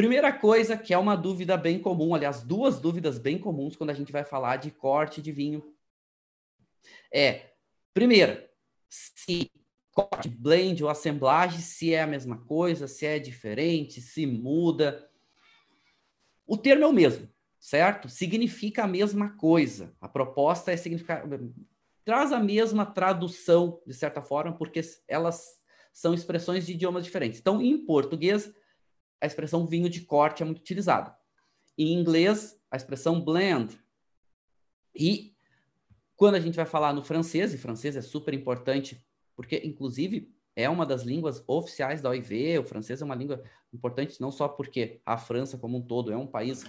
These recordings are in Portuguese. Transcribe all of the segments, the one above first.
Primeira coisa que é uma dúvida bem comum, aliás, duas dúvidas bem comuns quando a gente vai falar de corte de vinho é, primeiro, se corte, blend ou assemblagem, se é a mesma coisa, se é diferente, se muda. O termo é o mesmo, certo? Significa a mesma coisa. A proposta é significar traz a mesma tradução de certa forma, porque elas são expressões de idiomas diferentes. Então, em português, a expressão vinho de corte é muito utilizada. Em inglês, a expressão blend. E quando a gente vai falar no francês, e francês é super importante, porque, inclusive, é uma das línguas oficiais da OIV, o francês é uma língua importante não só porque a França como um todo é um país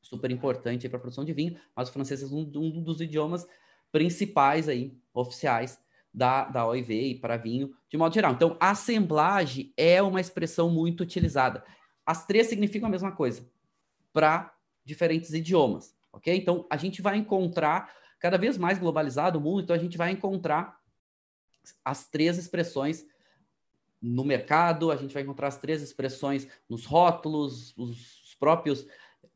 super importante para a produção de vinho, mas o francês é um, um, dos idiomas principais aí, oficiais da, da OIV e para vinho de modo geral. Então, assemblagem é uma expressão muito utilizada. As três significam a mesma coisa para diferentes idiomas, ok? Então, a gente vai encontrar cada vez mais globalizado o mundo, então a gente vai encontrar as três expressões no mercado, a gente vai encontrar as três expressões nos rótulos, os próprios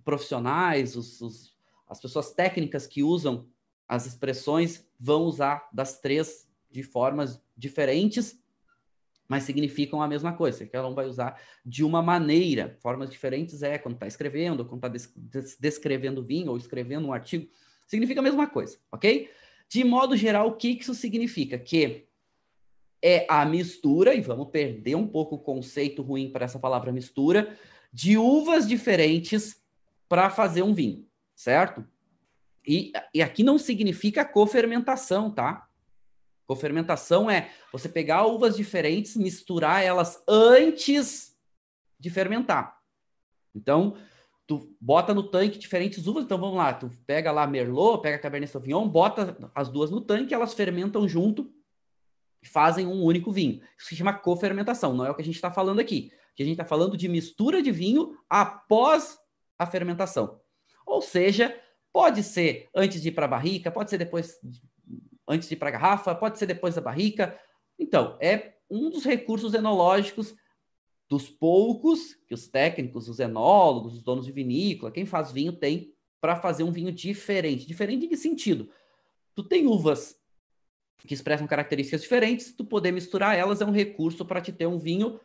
profissionais, os, os, as pessoas técnicas que usam as expressões vão usar das três de formas diferentes, mas significam a mesma coisa, que ela vai usar de uma maneira. Formas diferentes é quando está escrevendo, quando está descrevendo vinho ou escrevendo um artigo significa a mesma coisa, ok? De modo geral, o que isso significa? Que é a mistura, e vamos perder um pouco o conceito ruim para essa palavra mistura, de uvas diferentes para fazer um vinho, certo? E, e aqui não significa cofermentação, tá? Cofermentação é você pegar uvas diferentes, misturar elas antes de fermentar. Então, tu bota no tanque diferentes uvas, então vamos lá, tu pega lá Merlot, pega Cabernet Sauvignon, bota as duas no tanque, elas fermentam junto e fazem um único vinho. Isso se chama cofermentação, não é o que a gente está falando aqui. Que a gente está falando de mistura de vinho após a fermentação. Ou seja, pode ser antes de ir para a barrica, pode ser depois, antes de ir para a garrafa, pode ser depois da barrica. Então, é um dos recursos enológicos dos poucos que os técnicos, os enólogos, os donos de vinícola, quem faz vinho tem para fazer um vinho diferente. Diferente em que sentido? Tu tem uvas que expressam características diferentes, tu poder misturar elas é um recurso para te ter um vinho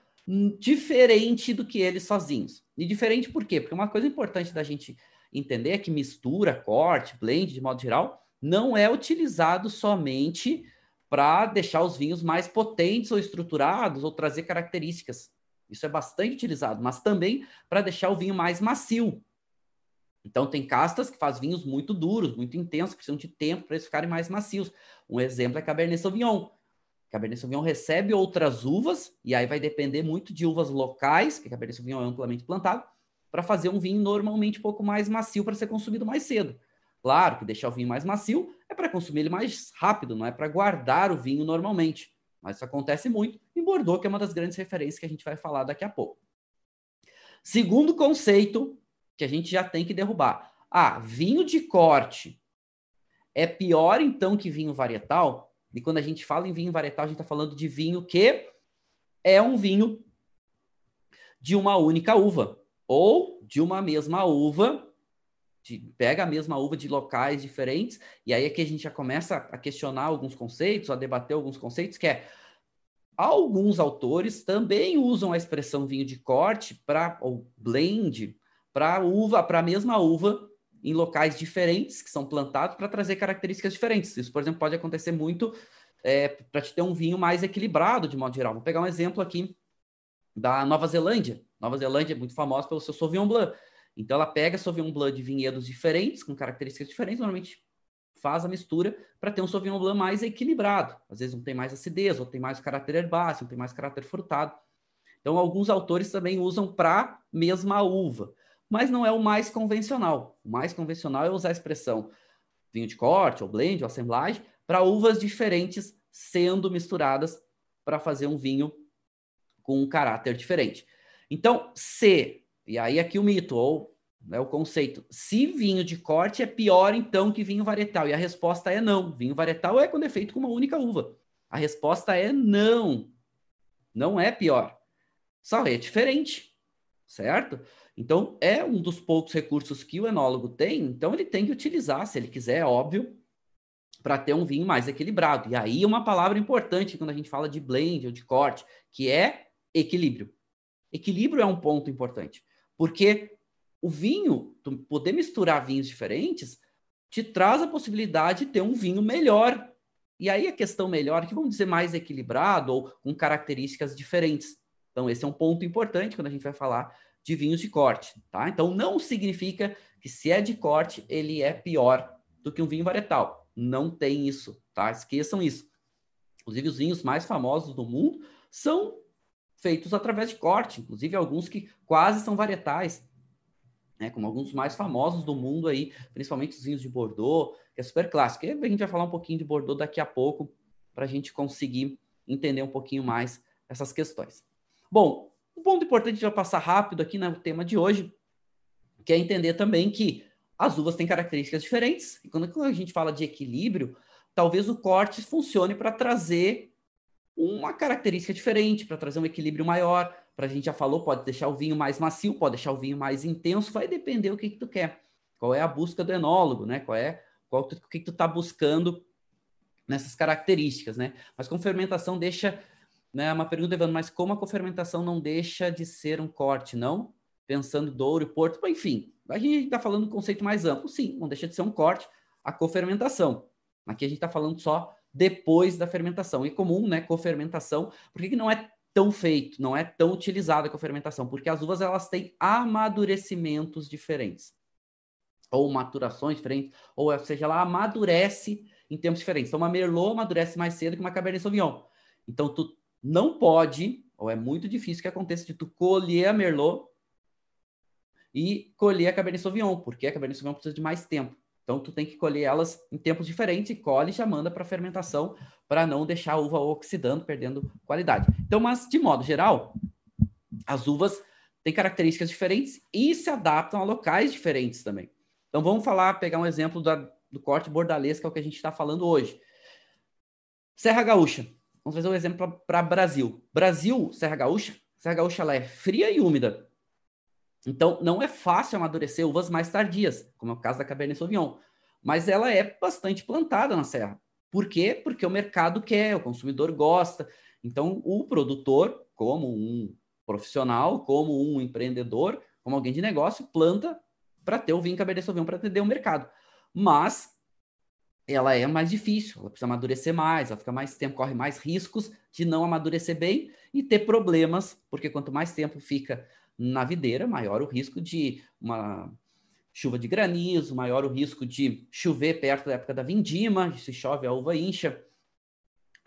diferente do que eles sozinhos. E diferente por quê? Porque uma coisa importante da gente entender é que mistura, corte, blend, de modo geral, não é utilizado somente para deixar os vinhos mais potentes ou estruturados ou trazer características isso é bastante utilizado, mas também para deixar o vinho mais macio. Então, tem castas que fazem vinhos muito duros, muito intensos, precisam de tempo para eles ficarem mais macios. Um exemplo é Cabernet Sauvignon. Cabernet Sauvignon recebe outras uvas, e aí vai depender muito de uvas locais, que Cabernet Sauvignon é amplamente plantado, para fazer um vinho normalmente um pouco mais macio para ser consumido mais cedo. Claro que deixar o vinho mais macio é para consumir ele mais rápido, não é para guardar o vinho normalmente. Mas isso acontece muito em Bordeaux, que é uma das grandes referências que a gente vai falar daqui a pouco. Segundo conceito que a gente já tem que derrubar. Ah, vinho de corte é pior então que vinho varietal? E quando a gente fala em vinho varietal, a gente está falando de vinho que é um vinho de uma única uva ou de uma mesma uva de, pega a mesma uva de locais diferentes, e aí é que a gente já começa a questionar alguns conceitos, a debater alguns conceitos, que é alguns autores também usam a expressão vinho de corte para ou blend para uva, para a mesma uva em locais diferentes que são plantados para trazer características diferentes. Isso, por exemplo, pode acontecer muito é, para te ter um vinho mais equilibrado de modo geral. Vou pegar um exemplo aqui da Nova Zelândia. Nova Zelândia é muito famosa pelo seu Sauvignon Blanc. Então ela pega Sauvignon Blanc de vinhedos diferentes, com características diferentes, normalmente faz a mistura para ter um Sauvignon Blanc mais equilibrado. Às vezes um tem mais acidez, outro tem mais caráter herbáceo, um tem mais caráter frutado. Então alguns autores também usam para mesma uva, mas não é o mais convencional. O mais convencional é usar a expressão vinho de corte, ou blend, ou assemblagem, para uvas diferentes sendo misturadas para fazer um vinho com um caráter diferente. Então, se e aí aqui o mito, ou né, o conceito. Se vinho de corte é pior, então, que vinho varietal? E a resposta é não. Vinho varietal é quando é feito com uma única uva. A resposta é não. Não é pior. Só é diferente. certo? Então, é um dos poucos recursos que o enólogo tem, então ele tem que utilizar, se ele quiser, é óbvio, para ter um vinho mais equilibrado. E aí uma palavra importante quando a gente fala de blend ou de corte, que é equilíbrio. Equilíbrio é um ponto importante, porque o vinho, poder misturar vinhos diferentes, te traz a possibilidade de ter um vinho melhor. E aí a questão melhor, que vamos dizer mais equilibrado ou com características diferentes. Então esse é um ponto importante quando a gente vai falar de vinhos de corte, tá? Então não significa que se é de corte, ele é pior do que um vinho varietal. Não tem isso, tá? Esqueçam isso. Inclusive os vinhos mais famosos do mundo são feitos através de corte, inclusive alguns que quase são varietais, né? Como alguns mais famosos do mundo aí, principalmente os vinhos de Bordeaux, que é super clássico. E a gente vai falar um pouquinho de Bordeaux daqui a pouco para a gente conseguir entender um pouquinho mais essas questões. Bom, um ponto importante, vai passar rápido aqui no tema de hoje, que é entender também que as uvas têm características diferentes. E quando a gente fala de equilíbrio, talvez o corte funcione para trazer uma característica diferente, para trazer um equilíbrio maior. Para a gente já falou, pode deixar o vinho mais macio, pode deixar o vinho mais intenso, vai depender o que, que tu quer. Qual é a busca do enólogo, né? Qual é qual, o que, que tu está buscando nessas características, né? Mas com fermentação deixa né? Uma pergunta, Evandro, mas como a cofermentação não deixa de ser um corte, não? Pensando Douro e Porto, enfim, a gente está falando um conceito mais amplo. Sim, não deixa de ser um corte a cofermentação. Aqui a gente está falando só depois da fermentação. E comum, né? Cofermentação. Por que, que não é tão feito, não é tão utilizada a cofermentação? Porque as uvas elas têm amadurecimentos diferentes. Ou maturações diferentes, ou seja, ela amadurece em tempos diferentes. Então, uma Merlot amadurece mais cedo que uma Cabernet Sauvignon. Então, tu não pode, ou é muito difícil que aconteça de tu colher a Merlot e colher a Cabernet Sauvignon, porque a Cabernet Sauvignon precisa de mais tempo. Então, tu tem que colher elas em tempos diferentes e colhe e já manda para fermentação para não deixar a uva oxidando, perdendo qualidade. Então, mas de modo geral, as uvas têm características diferentes e se adaptam a locais diferentes também. Então, vamos falar, pegar um exemplo da, do corte bordalês, que é o que a gente está falando hoje. Serra Gaúcha. Vamos fazer um exemplo para Brasil. Brasil, Serra Gaúcha, Serra Gaúcha ela é fria e úmida. Então, não é fácil amadurecer uvas mais tardias, como é o caso da Cabernet Sauvignon. Mas ela é bastante plantada na serra. Por quê? Porque o mercado quer, o consumidor gosta. Então, o produtor, como um profissional, como um empreendedor, como alguém de negócio, planta para ter o vinho Cabernet Sauvignon para atender o mercado. Mas ela é mais difícil, ela precisa amadurecer mais, ela fica mais tempo, corre mais riscos de não amadurecer bem e ter problemas, porque quanto mais tempo fica na videira, maior o risco de uma chuva de granizo, maior o risco de chover perto da época da vindima, se chove a uva incha,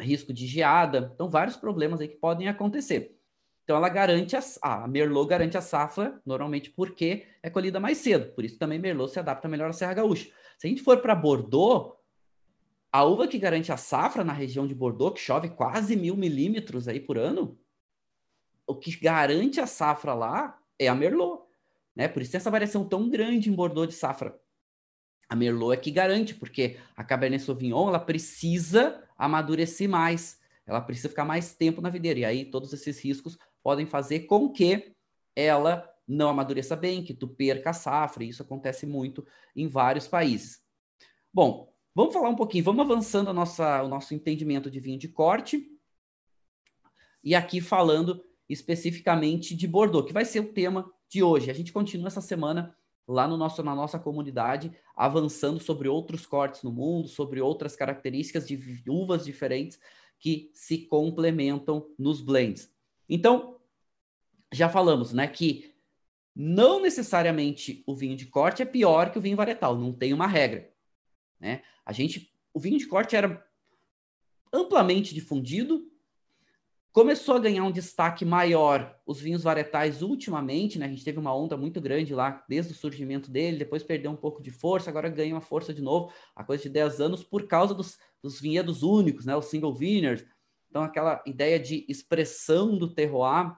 risco de geada, então vários problemas aí que podem acontecer. Então ela garante a, a Merlot garante a safra normalmente porque é colhida mais cedo, por isso também Merlot se adapta melhor à Serra Gaúcha. Se a gente for para Bordeaux, a uva que garante a safra na região de Bordeaux, que chove quase mil milímetros aí por ano, o que garante a safra lá é a Merlot. Né? Por isso tem essa variação tão grande em Bordeaux de safra. A Merlot é que garante, porque a Cabernet Sauvignon ela precisa amadurecer mais, ela precisa ficar mais tempo na videira. E aí todos esses riscos podem fazer com que ela não amadureça bem, que tu perca a safra. E isso acontece muito em vários países. Bom, Vamos falar um pouquinho, vamos avançando nossa, o nosso entendimento de vinho de corte. E aqui falando especificamente de Bordeaux, que vai ser o tema de hoje. A gente continua essa semana lá no nosso, na nossa comunidade, avançando sobre outros cortes no mundo, sobre outras características de uvas diferentes que se complementam nos blends. Então, já falamos, né, que não necessariamente o vinho de corte é pior que o vinho varietal, não tem uma regra. Né? A gente, o vinho de corte era amplamente difundido, começou a ganhar um destaque maior os vinhos varietais ultimamente, né? A gente teve uma onda muito grande lá desde o surgimento dele, depois perdeu um pouco de força, agora ganha uma força de novo, a coisa de 10 anos, por causa dos, dos vinhedos únicos, né? Os single vineyards. Então, aquela ideia de expressão do terroir,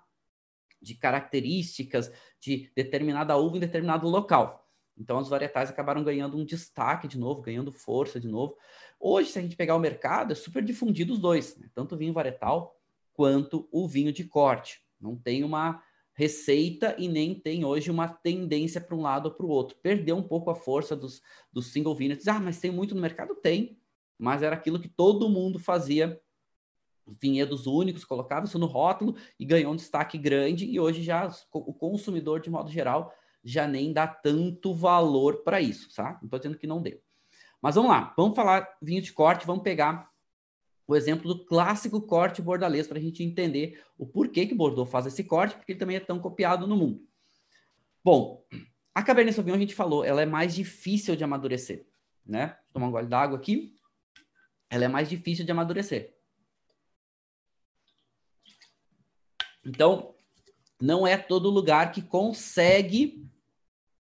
de características de determinada uva em determinado local. Então, os varietais acabaram ganhando um destaque de novo, ganhando força de novo. Hoje, se a gente pegar o mercado, é super difundido os dois, né? tanto o vinho varietal quanto o vinho de corte. Não tem uma receita e nem tem hoje uma tendência para um lado ou para o outro. Perdeu um pouco a força dos, dos single vinhos. Ah, mas tem muito no mercado? Tem, mas era aquilo que todo mundo fazia vinhedos únicos, colocava isso no rótulo e ganhou um destaque grande, e hoje já o consumidor, de modo geral, já nem dá tanto valor para isso, tá? Não estou dizendo que não deu. Mas vamos lá, vamos falar vinho de corte, vamos pegar o exemplo do clássico corte bordalês para a gente entender o porquê que Bordeaux faz esse corte, porque ele também é tão copiado no mundo. Bom, a Cabernet Sauvignon a gente falou, ela é mais difícil de amadurecer, né? Vou tomar um gole d'água aqui. Ela é mais difícil de amadurecer. Então, não é todo lugar que consegue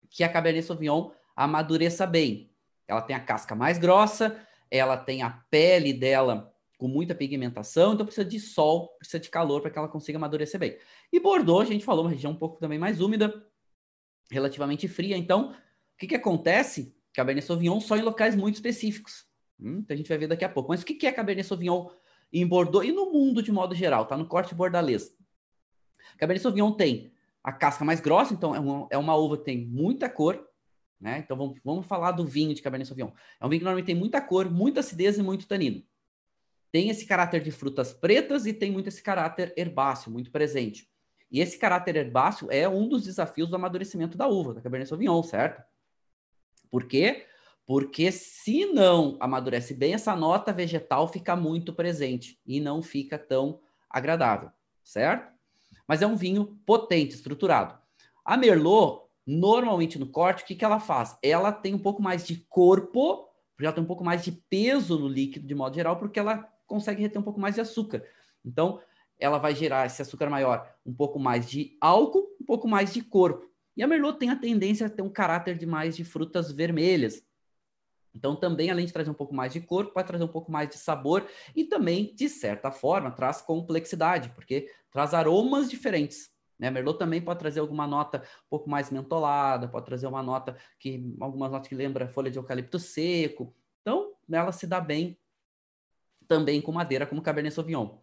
que a Cabernet Sauvignon amadureça bem. Ela tem a casca mais grossa, ela tem a pele dela com muita pigmentação, então precisa de sol, precisa de calor para que ela consiga amadurecer bem. E Bordeaux, a gente falou, uma região um pouco também mais úmida, relativamente fria. Então, o que, que acontece? Cabernet Sauvignon só em locais muito específicos. Hum, então a gente vai ver daqui a pouco. Mas o que, que é Cabernet Sauvignon em Bordeaux e no mundo de modo geral? Tá no corte bordalês. Cabernet Sauvignon tem a casca mais grossa, então é uma, é uma uva que tem muita cor, né? Então vamos, vamos falar do vinho de Cabernet Sauvignon. É um vinho que normalmente tem muita cor, muita acidez e muito tanino. Tem esse caráter de frutas pretas e tem muito esse caráter herbáceo, muito presente. E esse caráter herbáceo é um dos desafios do amadurecimento da uva, da Cabernet Sauvignon, certo? Por quê? Porque se não amadurece bem, essa nota vegetal fica muito presente e não fica tão agradável, certo? Mas é um vinho potente, estruturado. A Merlot, normalmente no corte, o que, que ela faz? Ela tem um pouco mais de corpo, já tem um pouco mais de peso no líquido, de modo geral, porque ela consegue reter um pouco mais de açúcar. Então, ela vai gerar esse açúcar maior, um pouco mais de álcool, um pouco mais de corpo. E a Merlot tem a tendência a ter um caráter de mais de frutas vermelhas. Então, também, além de trazer um pouco mais de corpo, vai trazer um pouco mais de sabor e também, de certa forma, traz complexidade, porque traz aromas diferentes. Né? Merlot também pode trazer alguma nota um pouco mais mentolada, pode trazer uma nota que, algumas notas que lembra folha de eucalipto seco. Então, ela se dá bem também com madeira, como Cabernet Sauvignon.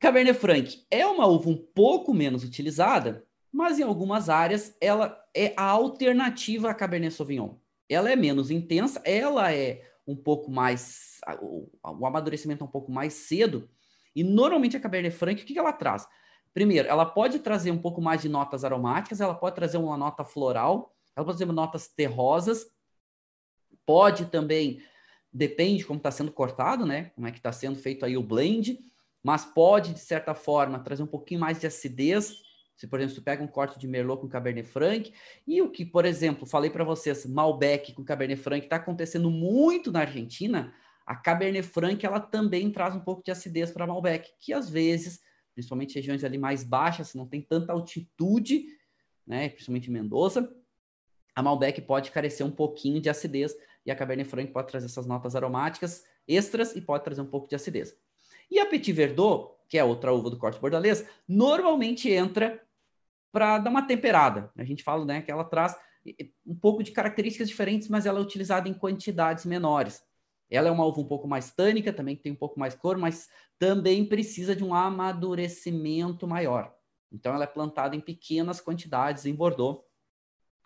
Cabernet Franc é uma uva um pouco menos utilizada, mas em algumas áreas ela é a alternativa à Cabernet Sauvignon ela é menos intensa, ela é um pouco mais. O, amadurecimento é um pouco mais cedo. E normalmente a Cabernet Franc, o que ela traz? Primeiro, ela pode trazer um pouco mais de notas aromáticas, ela pode trazer uma nota floral, ela pode trazer notas terrosas, pode também, depende como está sendo cortado, né? Como é que está sendo feito aí o blend, mas pode, de certa forma, trazer um pouquinho mais de acidez, se, por exemplo, você pega um corte de Merlot com Cabernet Franc, e o que, por exemplo, falei para vocês, Malbec com Cabernet Franc está acontecendo muito na Argentina, a Cabernet Franc ela também traz um pouco de acidez para Malbec, que às vezes, principalmente regiões ali mais baixas, não tem tanta altitude, né, principalmente Mendoza, a Malbec pode carecer um pouquinho de acidez e a Cabernet Franc pode trazer essas notas aromáticas extras e pode trazer um pouco de acidez. E a Petit Verdot, que é outra uva do corte bordalês, normalmente entra para dar uma temperada. A gente fala né, que ela traz um pouco de características diferentes, mas ela é utilizada em quantidades menores. Ela é uma uva um pouco mais tânica, também tem um pouco mais cor, mas também precisa de um amadurecimento maior. Então, ela é plantada em pequenas quantidades em Bordeaux,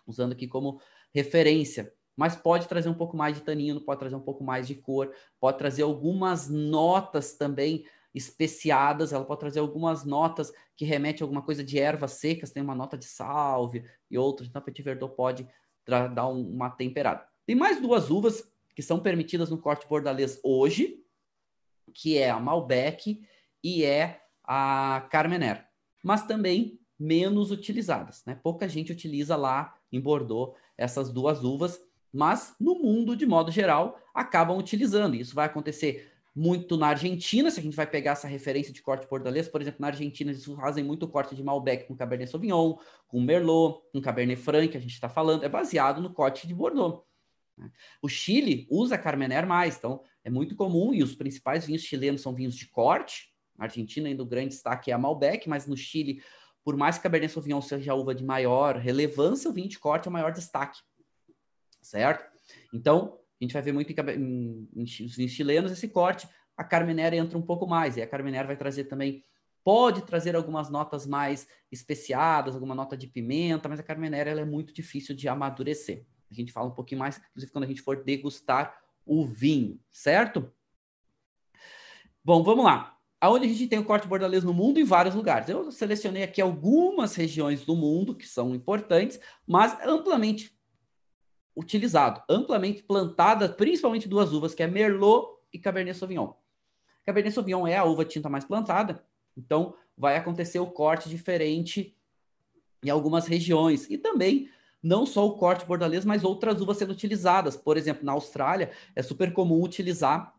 usando aqui como referência. Mas pode trazer um pouco mais de tanino, pode trazer um pouco mais de cor, pode trazer algumas notas também especiadas, ela pode trazer algumas notas que remetem a alguma coisa de ervas secas, tem uma nota de salve e outras, então a Petit Verdot pode dar uma temperada. Tem mais duas uvas que são permitidas no corte bordalês hoje, que é a Malbec e é a Carmener, mas também menos utilizadas, né? Pouca gente utiliza lá em Bordeaux essas duas uvas, mas no mundo, de modo geral, acabam utilizando. Isso vai acontecer muito na Argentina, se a gente vai pegar essa referência de corte bordalês, por exemplo, na Argentina eles fazem muito corte de Malbec com Cabernet Sauvignon, com Merlot, com Cabernet Franc, que a gente está falando, é baseado no corte de Bordeaux. Né? O Chile usa Carmener mais, então é muito comum, e os principais vinhos chilenos são vinhos de corte, na Argentina ainda o grande destaque é a Malbec, mas no Chile, por mais que Cabernet Sauvignon seja a uva de maior relevância, o vinho de corte é o maior destaque, certo? Então, a gente vai ver muito em, em, em chilenos esse corte. A Carmenera entra um pouco mais, e a Carmenera vai trazer também pode trazer algumas notas mais especiadas, alguma nota de pimenta, mas a Carmenère ela é muito difícil de amadurecer. A gente fala um pouquinho mais, inclusive quando a gente for degustar o vinho, certo? Bom, vamos lá. Aonde a gente tem o corte bordalês no mundo? Em vários lugares. Eu selecionei aqui algumas regiões do mundo que são importantes, mas amplamente utilizado, amplamente plantada, principalmente duas uvas, que é Merlot e Cabernet Sauvignon. Cabernet Sauvignon é a uva tinta mais plantada, então vai acontecer o corte diferente em algumas regiões. E também não só o corte bordalês, mas outras uvas sendo utilizadas. Por exemplo, na Austrália é super comum utilizar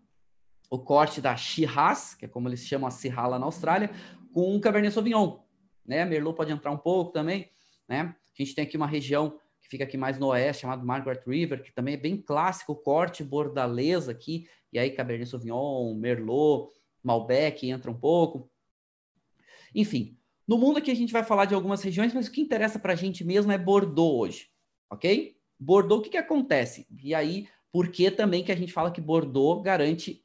o corte da Shiraz, que é como eles chamam a Syrah lá na Austrália, com o Cabernet Sauvignon. Né? Merlot pode entrar um pouco também. Né? A gente tem aqui uma região que fica aqui mais no oeste, chamado Margaret River, que também é bem clássico, corte bordalês aqui, e aí Cabernet Sauvignon, Merlot, Malbec entra um pouco. Enfim, no mundo aqui a gente vai falar de algumas regiões, mas o que interessa para a gente mesmo é Bordeaux hoje, ok? Bordeaux, o que, que acontece? E aí, por que também que a gente fala que Bordeaux garante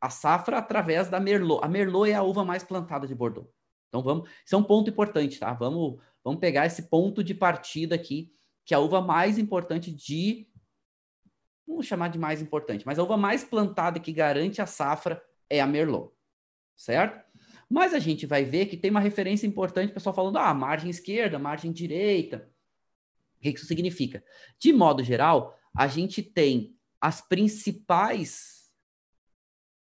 a safra através da Merlot? A Merlot é a uva mais plantada de Bordeaux. Então vamos, isso é um ponto importante, tá? Vamos, vamos pegar esse ponto de partida aqui, que a uva mais importante de vamos chamar de mais importante, mas a uva mais plantada que garante a safra é a Merlot, certo? Mas a gente vai ver que tem uma referência importante, o pessoal falando, ah, margem esquerda, margem direita. O que isso significa? De modo geral, a gente tem as principais,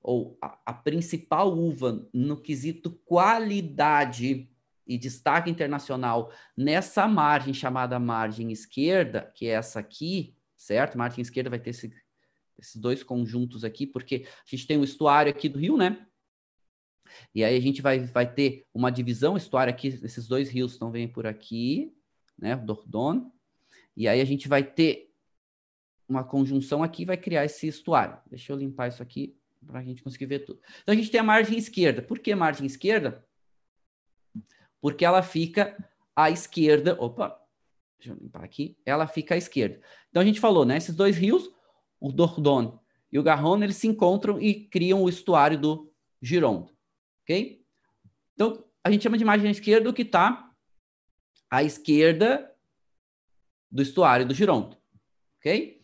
ou a, a principal uva no quesito qualidade e destaque internacional nessa margem chamada margem esquerda, que é essa aqui, certo? Margem esquerda vai ter esse, esses dois conjuntos aqui, porque a gente tem o estuário aqui do rio, né? E aí a gente vai, vai ter uma divisão, estuário aqui, esses dois rios estão vêm por aqui, né? O Dordogne. E aí a gente vai ter uma conjunção aqui, vai criar esse estuário. Deixa eu limpar isso aqui para a gente conseguir ver tudo. Então a gente tem a margem esquerda. Por que margem esquerda? Porque ela fica à esquerda. Opa, deixa eu limpar aqui. Ela fica à esquerda. Então a gente falou, né? Esses dois rios, o Dordogne e o Garonne, eles se encontram e criam o estuário do Gironde ok? Então, a gente chama de margem esquerda o que está à esquerda do estuário do Gironde, ok?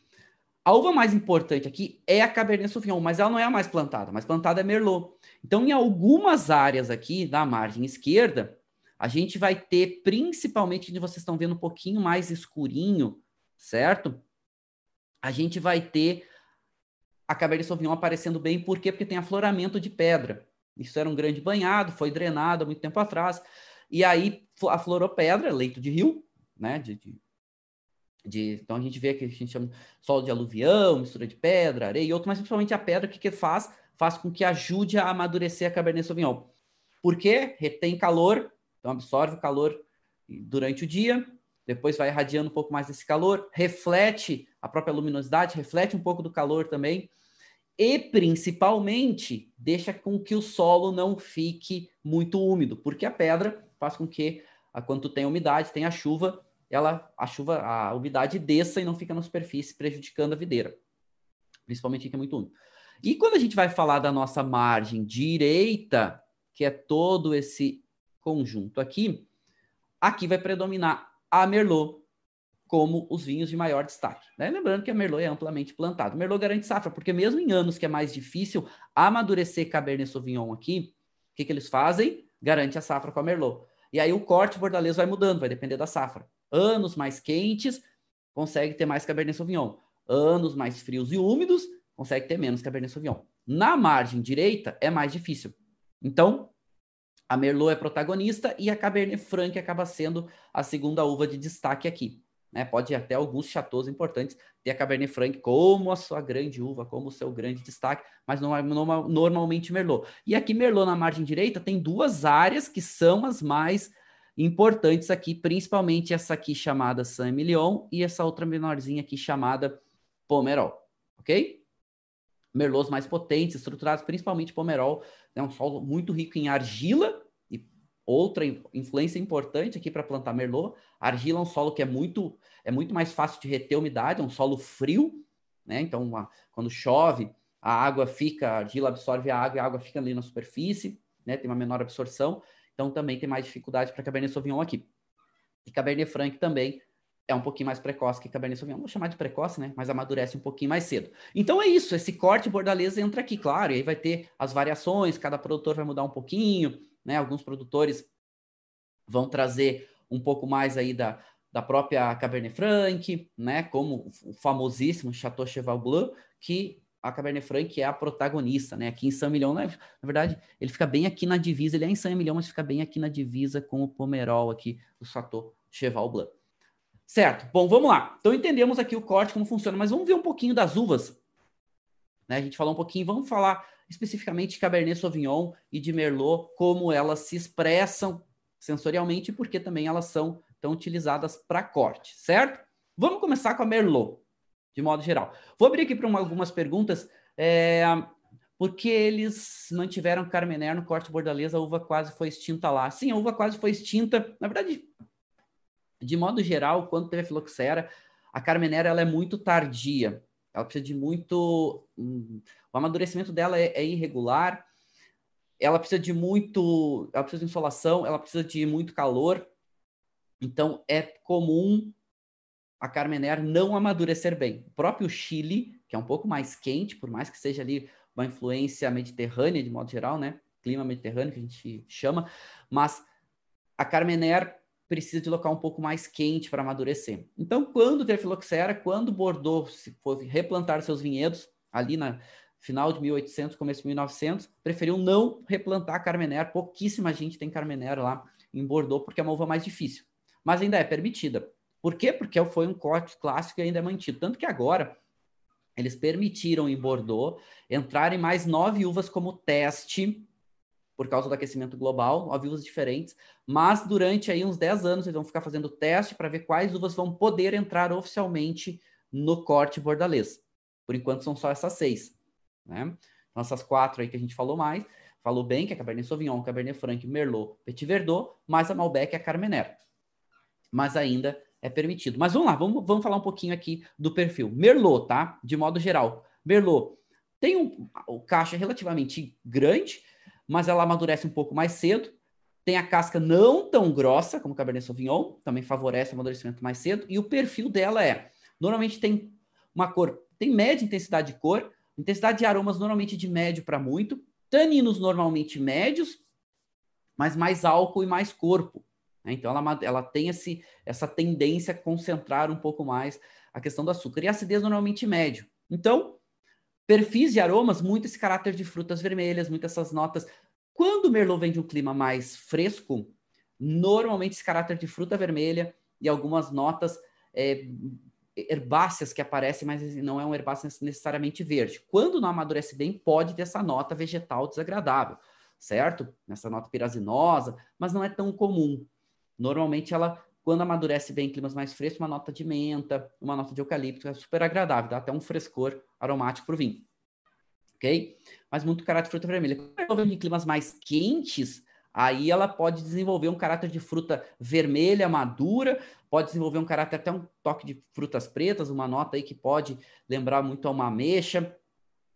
A uva mais importante aqui é a Cabernet Sauvignon, mas ela não é a mais plantada. A mais plantada é Merlot. Então, em algumas áreas aqui da margem esquerda, a gente vai ter, principalmente onde vocês estão vendo um pouquinho mais escurinho, certo? A gente vai ter a Cabernet Sauvignon aparecendo bem, por quê? Porque tem afloramento de pedra. Isso era um grande banhado, foi drenado há muito tempo atrás. E aí aflorou pedra, leito de rio, né? De, de, de, então a gente vê que a gente chama solo de aluvião, mistura de pedra, areia e outro, mas principalmente a pedra, o que, que faz? Faz com que ajude a amadurecer a Cabernet Sauvignon. Por quê? Retém calor, então absorve o calor durante o dia, depois vai irradiando um pouco mais desse calor, reflete a própria luminosidade, reflete um pouco do calor também e principalmente deixa com que o solo não fique muito úmido, porque a pedra faz com que, quando tem umidade, tem a chuva, ela a chuva, a umidade desça e não fica na superfície prejudicando a videira, principalmente que é muito úmido. E quando a gente vai falar da nossa margem direita, que é todo esse conjunto aqui, aqui vai predominar a Merlot, como os vinhos de maior destaque. Né? Lembrando que a Merlot é amplamente plantado. Merlot garante safra, porque mesmo em anos que é mais difícil amadurecer Cabernet Sauvignon aqui, o que, que eles fazem? Garante a safra com a Merlot. E aí o corte bordalês vai mudando, vai depender da safra. Anos mais quentes, consegue ter mais Cabernet Sauvignon. Anos mais frios e úmidos, consegue ter menos Cabernet Sauvignon. Na margem direita, é mais difícil. Então, a Merlot é protagonista e a Cabernet Franc acaba sendo a segunda uva de destaque aqui né? Pode até alguns chateaus importantes ter a Cabernet Franc como a sua grande uva, como o seu grande destaque, mas não, não, normalmente Merlot. E aqui Merlot na margem direita tem duas áreas que são as mais importantes aqui, principalmente essa aqui chamada Saint-Emilion e essa outra menorzinha aqui chamada Pomerol, ok? Merlots mais potentes, estruturados principalmente Pomerol, é um solo muito rico em argila, Outra influência importante aqui para plantar merlot, argila é um solo que é muito é muito mais fácil de reter umidade, é um solo frio, né? Então, quando chove, a água fica, a argila absorve a água e a água fica ali na superfície, né? Tem uma menor absorção. então também tem mais dificuldade para Cabernet Sauvignon aqui. E Cabernet Franc também é um pouquinho mais precoce que Cabernet Sauvignon. Vou chamar de precoce, né? Mas amadurece um pouquinho mais cedo. Então é isso, esse corte bordalês entra aqui, claro, e aí vai ter as variações, cada produtor vai mudar um pouquinho, né? Alguns produtores vão trazer um pouco mais aí da, da própria Cabernet Franc, né? Como o famosíssimo Chateau Cheval Bleu, que a Cabernet Franc é a protagonista, né? Aqui em Saint-Emilion, né? na verdade, ele fica bem aqui na divisa, ele é em Saint-Emilion, mas fica bem aqui na divisa com o Pomerol aqui, do Chateau Cheval Blanc. Certo, bom, vamos lá. Então entendemos aqui o corte, como funciona, mas vamos ver um pouquinho das uvas. Né? A gente falou um pouquinho, vamos falar especificamente de Cabernet Sauvignon e de Merlot, como elas se expressam sensorialmente e porque também elas são tão utilizadas para corte, certo? Vamos começar com a Merlot, de modo geral. Vou abrir aqui para algumas perguntas. É, porque eles mantiveram Carmener no corte bordalês, a uva quase foi extinta lá. Sim, a uva quase foi extinta. Na verdade, de modo geral, quando teve a filoxera, a Carmenera ela é muito tardia. Ela precisa de muito. Um, o amadurecimento dela é, é, irregular. Ela precisa de muito. Ela precisa de insolação, ela precisa de muito calor. Então, é comum a Carmenera não amadurecer bem. O próprio Chile, que é um pouco mais quente, por mais que seja ali uma influência mediterrânea, de modo geral, né? Clima mediterrâneo, que a gente chama, mas a Carmener precisa de local um pouco mais quente para amadurecer. Então, quando ter filoxera, quando Bordeaux se for replantar seus vinhedos, ali na final de 1800, começo de 1900, preferiu não replantar Carmener. Pouquíssima gente tem Carmener lá em Bordeaux, porque é uma uva mais difícil. Mas ainda é permitida. Por quê? Porque foi um corte clássico e ainda é mantido. Tanto que agora, eles permitiram em Bordeaux entrarem mais nove uvas como teste por causa do aquecimento global, uvas diferentes, mas durante aí uns 10 anos eles vão ficar fazendo teste para ver quais uvas vão poder entrar oficialmente no corte bordalês. Por enquanto são só essas seis, né? Então essas quatro aí que a gente falou mais, falou bem que é Cabernet Sauvignon, Cabernet Franc, Merlot, Petit Verdot, mais a Malbec e a Carmener. Mas ainda é permitido. Mas vamos lá, vamos, vamos falar um pouquinho aqui do perfil. Merlot, tá? De modo geral. Merlot tem um, o caixa relativamente grande, mas ela amadurece um pouco mais cedo. Tem a casca não tão grossa como o Cabernet Sauvignon, também favorece o amadurecimento mais cedo. E o perfil dela é, normalmente tem uma cor, tem média intensidade de cor, intensidade de aromas normalmente de médio para muito, taninos normalmente médios, mas mais álcool e mais corpo. Né? Então ela, ela tem esse, essa tendência a concentrar um pouco mais a questão do açúcar. E acidez normalmente médio. Então, perfis de aromas, muito esse caráter de frutas vermelhas, muitas essas notas. Quando o Merlot vem de um clima mais fresco, normalmente esse caráter de fruta vermelha e algumas notas é, herbáceas que aparecem, mas não é um herbáceo necessariamente verde. Quando não amadurece bem, pode ter essa nota vegetal desagradável, certo? Essa nota pirazinosa, mas não é tão comum. Normalmente ela quando amadurece bem em climas mais frescos, uma nota de menta, uma nota de eucalipto, é super agradável, dá até um frescor aromático para o vinho. Ok? Mas muito caráter de fruta vermelha. Quando em climas mais quentes, aí ela pode desenvolver um caráter de fruta vermelha, madura, pode desenvolver um caráter até um toque de frutas pretas, uma nota aí que pode lembrar muito a uma ameixa,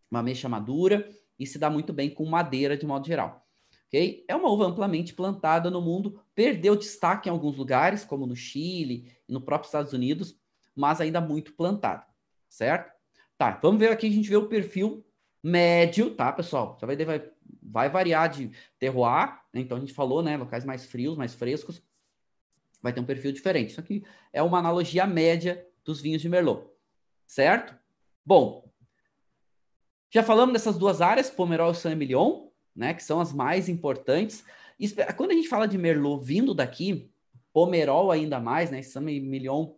uma ameixa madura, e se dá muito bem com madeira de modo geral. Okay? É uma uva amplamente plantada no mundo, perdeu destaque em alguns lugares, como no Chile e no próprio Estados Unidos, mas ainda muito plantada, certo? Tá, vamos ver aqui, a gente vê o perfil médio, tá, pessoal? Você vai, vai, vai variar de terroir, né? então a gente falou, né, locais mais frios, mais frescos, vai ter um perfil diferente. Isso aqui é uma analogia média dos vinhos de Merlot, certo? Bom, já falamos dessas duas áreas, Pomerol e Saint-Emilion, né, que são as mais importantes. Quando a gente fala de Merlot vindo daqui, Pomerol ainda mais, né, Saint-Emilion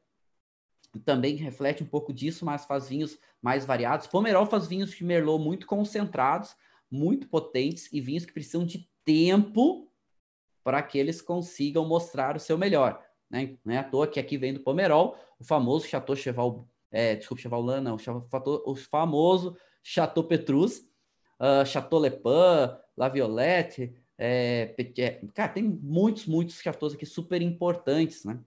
também reflete um pouco disso, mas faz vinhos mais variados. Pomerol faz vinhos de Merlot muito concentrados, muito potentes e vinhos que precisam de tempo para que eles consigam mostrar o seu melhor. Né? Não é à toa que aqui vem do Pomerol o famoso Chateau Cheval, é, desculpa, Cheval não, o famoso Chateau Petrus, uh, Chateau Le La Violette, é, cara, tem muitos, muitos chateaus aqui super importantes, né?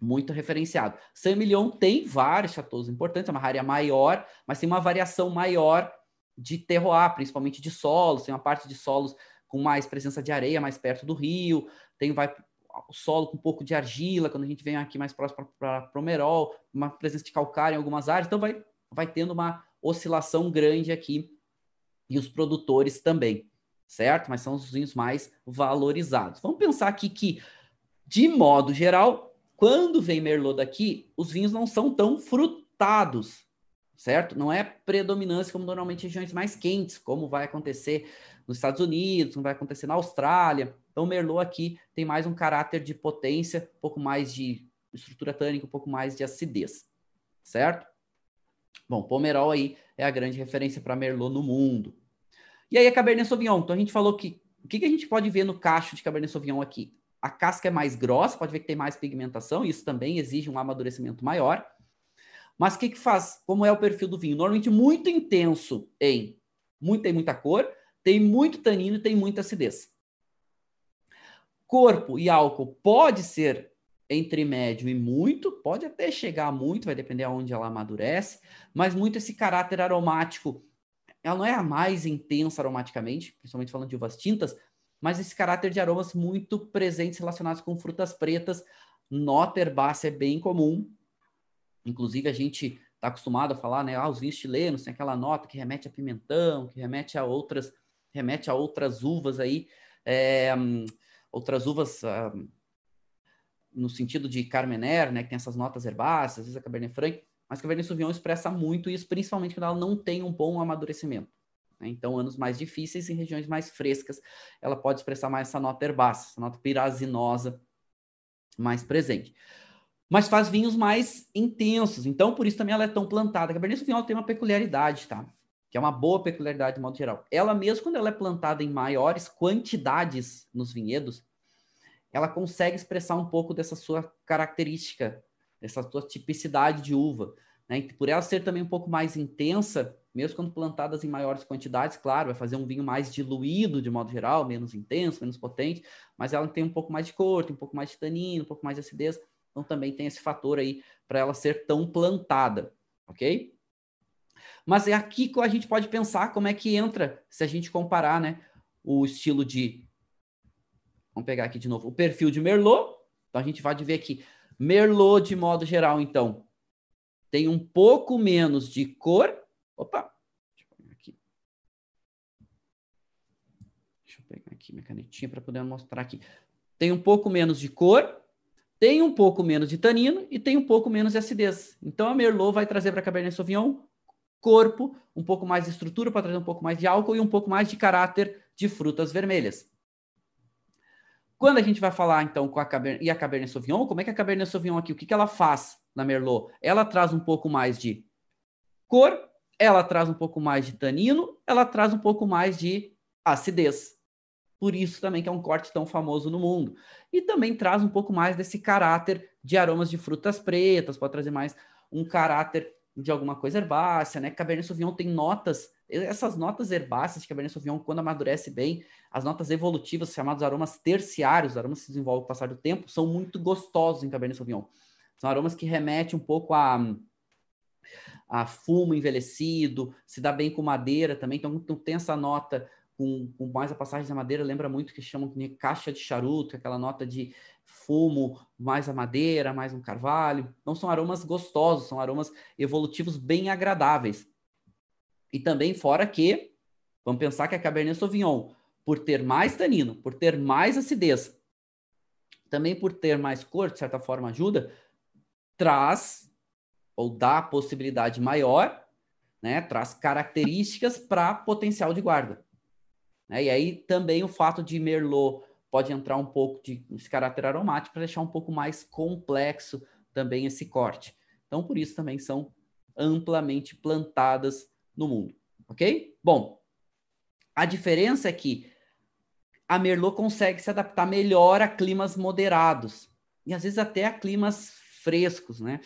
Muito referenciado. Saint-Emilion tem vários chateaus importantes, é uma área maior, mas tem uma variação maior de terroir, principalmente de solos, tem uma parte de solos com mais presença de areia, mais perto do rio, tem vai o solo com um pouco de argila, quando a gente vem aqui mais próximo para Promerol, uma presença de calcário em algumas áreas, então vai, vai tendo uma oscilação grande aqui, e os produtores também, certo? Mas são os vinhos mais valorizados. Vamos pensar aqui que, de modo geral, quando vem Merlot daqui, os vinhos não são tão frutados, certo? Não é predominância como normalmente regiões mais quentes, como vai acontecer nos Estados Unidos, como vai acontecer na Austrália. Então, Merlot aqui tem mais um caráter de potência, um pouco mais de estrutura tânica, um pouco mais de acidez, certo? Bom, Pomerol aí é a grande referência para Merlot no mundo. E aí a Cabernet Sauvignon. Então a gente falou que o que, que a gente pode ver no cacho de Cabernet Sauvignon aqui? A casca é mais grossa, pode ver que tem mais pigmentação, isso também exige um amadurecimento maior. Mas o que, que faz? Como é o perfil do vinho? Normalmente muito intenso em muito, tem muita cor, tem muito tanino e tem muita acidez. Corpo e álcool pode ser entre médio e muito, pode até chegar muito, vai depender aonde ela amadurece, mas muito esse caráter aromático, ela não é a mais intensa aromaticamente, principalmente falando de uvas tintas, mas esse caráter de aromas muito presentes relacionados com frutas pretas, nota herbácea é bem comum. Inclusive a gente está acostumado a falar, né, ah, os vinhos chilenos tem aquela nota que remete a pimentão, que remete a outras, remete a outras uvas aí, é, outras uvas ah, no sentido de Carmener, né, que tem essas notas herbáceas, às vezes a Cabernet Franc, mas Cabernet Sauvignon expressa muito isso, principalmente quando ela não tem um bom amadurecimento. Né? Então, anos mais difíceis, em regiões mais frescas, ela pode expressar mais essa nota herbácea, essa nota pirazinosa mais presente. Mas faz vinhos mais intensos, então por isso também ela é tão plantada. A Cabernet Sauvignon tem uma peculiaridade, tá? Que é uma boa peculiaridade de modo geral. Ela mesmo quando ela é plantada em maiores quantidades nos vinhedos, ela consegue expressar um pouco dessa sua característica, dessa sua tipicidade de uva. Né? Por ela ser também um pouco mais intensa, mesmo quando plantadas em maiores quantidades, claro, vai fazer um vinho mais diluído de modo geral, menos intenso, menos potente, mas ela tem um pouco mais de cor, tem um pouco mais de tanino, um pouco mais de acidez, então também tem esse fator aí para ela ser tão plantada, ok? Mas é aqui que a gente pode pensar como é que entra, se a gente comparar, né, o estilo de Vamos pegar aqui de novo o perfil de Merlot. Então a gente vai ver aqui. Merlot, de modo geral, então, tem um pouco menos de cor. Opa! Deixa eu pegar aqui. Deixa eu pegar aqui minha canetinha para poder mostrar aqui. Tem um pouco menos de cor, tem um pouco menos de tanino e tem um pouco menos de acidez. Então a Merlot vai trazer para a Cabernet Sauvignon corpo, um pouco mais de estrutura para trazer um pouco mais de álcool e um pouco mais de caráter de frutas vermelhas. Quando a gente vai falar, então, com a Cabernet, e a Cabernet Sauvignon, como é que a Cabernet Sauvignon aqui, o que, que ela faz na Merlot? Ela traz um pouco mais de cor, ela traz um pouco mais de tanino, ela traz um pouco mais de acidez. Por isso também que é um corte tão famoso no mundo. E também traz um pouco mais desse caráter de aromas de frutas pretas, pode trazer mais um caráter de alguma coisa herbácea, né? Cabernet Sauvignon tem notas essas notas herbáceas de Cabernet Sauvignon, quando amadurece bem, as notas evolutivas, chamados aromas terciários, aromas que se desenvolvem com o passar do tempo, são muito gostosos em Cabernet Sauvignon. São aromas que remetem um pouco a, a fumo envelhecido, se dá bem com madeira também, então tem essa nota com, com, mais a passagem da madeira, lembra muito que chamam de caixa de charuto, aquela nota de fumo, mais a madeira, mais um carvalho. Então são aromas gostosos, são aromas evolutivos bem agradáveis. E também fora que, vamos pensar que a Cabernet Sauvignon, por ter mais tanino, por ter mais acidez, também por ter mais cor, de certa forma ajuda, traz ou dá possibilidade maior, né, traz características para potencial de guarda. Né? E aí também o fato de Merlot pode entrar um pouco de esse caráter aromático para deixar um pouco mais complexo também esse corte. Então, por isso também são amplamente plantadas no mundo, ok? Bom, a diferença é que a Merlot consegue se adaptar melhor a climas moderados e às vezes até a climas frescos, né?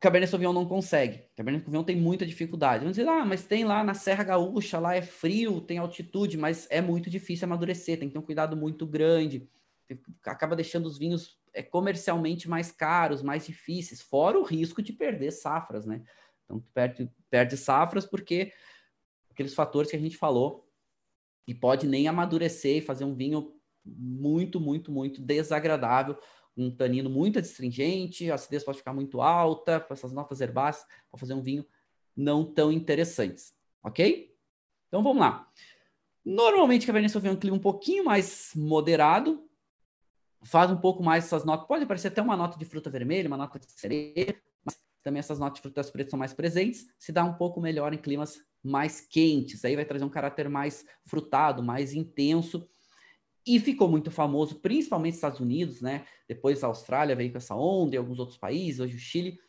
Cabernet Sauvignon não consegue. Cabernet Sauvignon tem muita dificuldade. Vamos dizer, ah, mas tem lá na Serra Gaúcha, lá é frio, tem altitude, mas é muito difícil amadurecer, tem que ter um cuidado muito grande. Acaba deixando os vinhos é, comercialmente mais caros, mais difíceis, fora o risco de perder safras, né? Então, tu perde, perde safras porque aqueles fatores que a gente falou e pode nem amadurecer e fazer um vinho muito, muito, muito desagradável, um tanino muito astringente, a acidez pode ficar muito alta, com essas notas herbáceas, para fazer um vinho não tão interessantes, ok? Então vamos lá. Normalmente, Cabernet Sauvignon é um clima um pouquinho mais moderado, faz um pouco mais essas notas. Pode aparecer até uma nota de fruta vermelha, uma nota de cereja, também essas notas de frutas pretas são mais presentes. Se dá um pouco melhor em climas mais quentes. Aí vai trazer um caráter mais frutado, mais intenso. E ficou muito famoso, principalmente nos Estados Unidos, né? Depois a Austrália veio com essa onda e alguns outros países, hoje o Chile,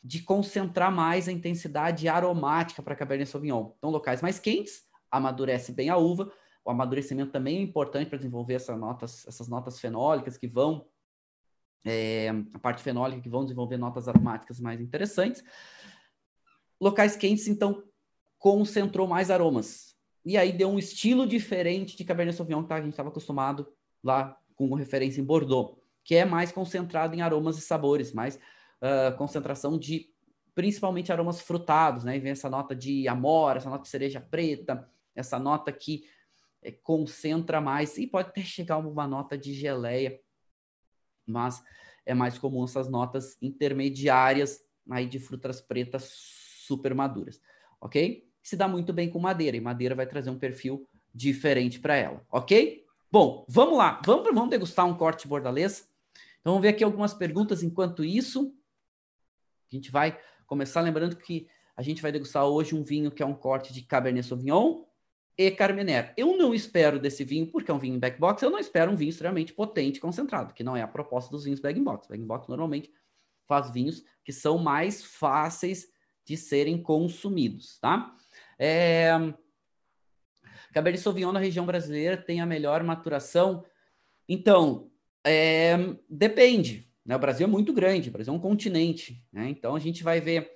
de concentrar mais a intensidade aromática para Cabernet Sauvignon. Então, locais mais quentes, amadurece bem a uva. O amadurecimento também é importante para desenvolver essas notas, essas notas fenólicas que vão, é, a parte fenólica que vão desenvolver notas aromáticas mais interessantes. Locais quentes, então, concentrou mais aromas. E aí deu um estilo diferente de Cabernet Sauvignon que a gente estava acostumado lá com referência em Bordeaux, que é mais concentrado em aromas e sabores, mais uh, concentração de principalmente aromas frutados, né? E vem essa nota de amora, essa nota de cereja preta, essa nota que é, concentra mais, e pode até chegar uma nota de geleia, mas é mais comum essas notas intermediárias aí de frutas pretas super maduras, ok? se dá muito bem com madeira, e madeira vai trazer um perfil diferente para ela, ok? Bom, vamos lá, vamos, vamos degustar um corte bordalês. Então, vamos ver aqui algumas perguntas enquanto isso. A gente vai começar lembrando que a gente vai degustar hoje um vinho que é um corte de Cabernet Sauvignon e Carmener. Eu não espero desse vinho, porque é um vinho back box, eu não espero um vinho extremamente potente e concentrado, que não é a proposta dos vinhos bag box. Bag box normalmente faz vinhos que são mais fáceis de serem consumidos, tá? É... Cabernet Sauvignon na região brasileira tem a melhor maturação? Então, é... depende. Né? O Brasil é muito grande, o Brasil é um continente. Né? Então, a gente vai ver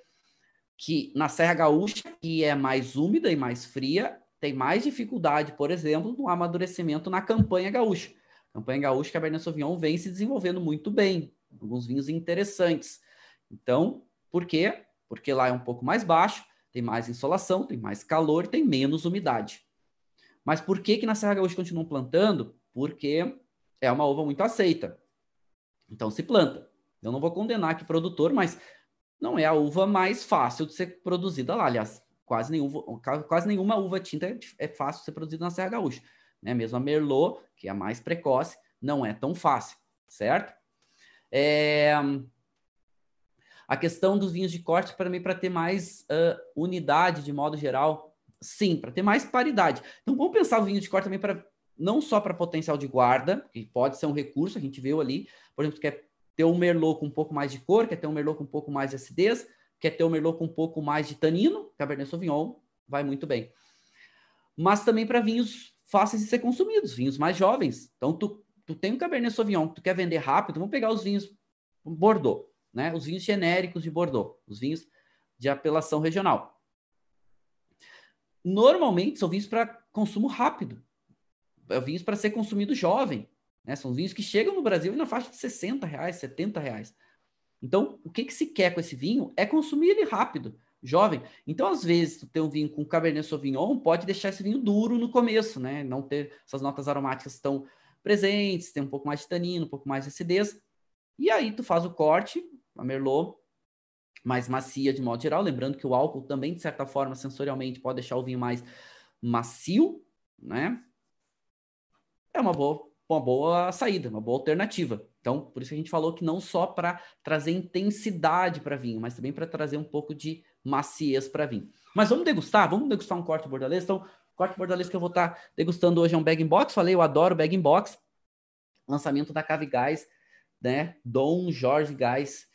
que na Serra Gaúcha, que é mais úmida e mais fria, tem mais dificuldade, por exemplo, no amadurecimento na campanha gaúcha. Campanha gaúcha, Cabernet Sauvignon vem se desenvolvendo muito bem, alguns vinhos interessantes. Então, por quê? Porque lá é um pouco mais baixo, tem mais insolação, tem mais calor, tem menos umidade. Mas por que que na Serra Gaúcha continuam plantando? Porque é uma uva muito aceita. Então se planta. Eu não vou condenar aqui produtor, mas não é a uva mais fácil de ser produzida lá. Aliás, quase nenhuma, quase nenhuma uva tinta é fácil de ser produzida na Serra Gaúcha. Né? Mesmo a Merlot, que é a mais precoce, não é tão fácil, certo? É... A questão dos vinhos de corte, para mim, para ter mais uh, unidade de modo geral, sim, para ter mais paridade. Então, vamos pensar o vinho de corte também para não só para potencial de guarda, que pode ser um recurso, a gente viu ali, por exemplo, quer ter um merlot com um pouco mais de cor, quer ter um merlot com um pouco mais de acidez, quer ter um merlot com um pouco mais de tanino, Cabernet Sauvignon vai muito bem. Mas também para vinhos fáceis de ser consumidos, vinhos mais jovens. Então, tu, tu tem um Cabernet Sauvignon que tu quer vender rápido, vamos pegar os vinhos Bordeaux né? Os vinhos genéricos de Bordeaux, os vinhos de apelação regional. Normalmente são vinhos para consumo rápido, é vinhos para ser consumido jovem, né? São vinhos que chegam no Brasil na faixa de 60 reais, 70 reais. Então, o que, que se quer com esse vinho é consumir ele rápido, jovem. Então, às vezes, tu ter um vinho com Cabernet Sauvignon pode deixar esse vinho duro no começo, né? Não ter essas notas aromáticas tão presentes, ter um pouco mais de tanino, um pouco mais de acidez. E aí tu faz o corte, a Merlot mais macia de modo geral, lembrando que o álcool também, de certa forma, sensorialmente, pode deixar o vinho mais macio, né? É uma boa, uma boa saída, uma boa alternativa. Então, por isso a gente falou que não só para trazer intensidade para vinho, mas também para trazer um pouco de maciez para vinho. Mas vamos degustar, vamos degustar um corte bordalês. Então, o corte bordalês que eu vou estar tá degustando hoje é um bag in box. Falei, eu adoro bag in box. Lançamento da Cave Gás, né? Dom Jorge Gás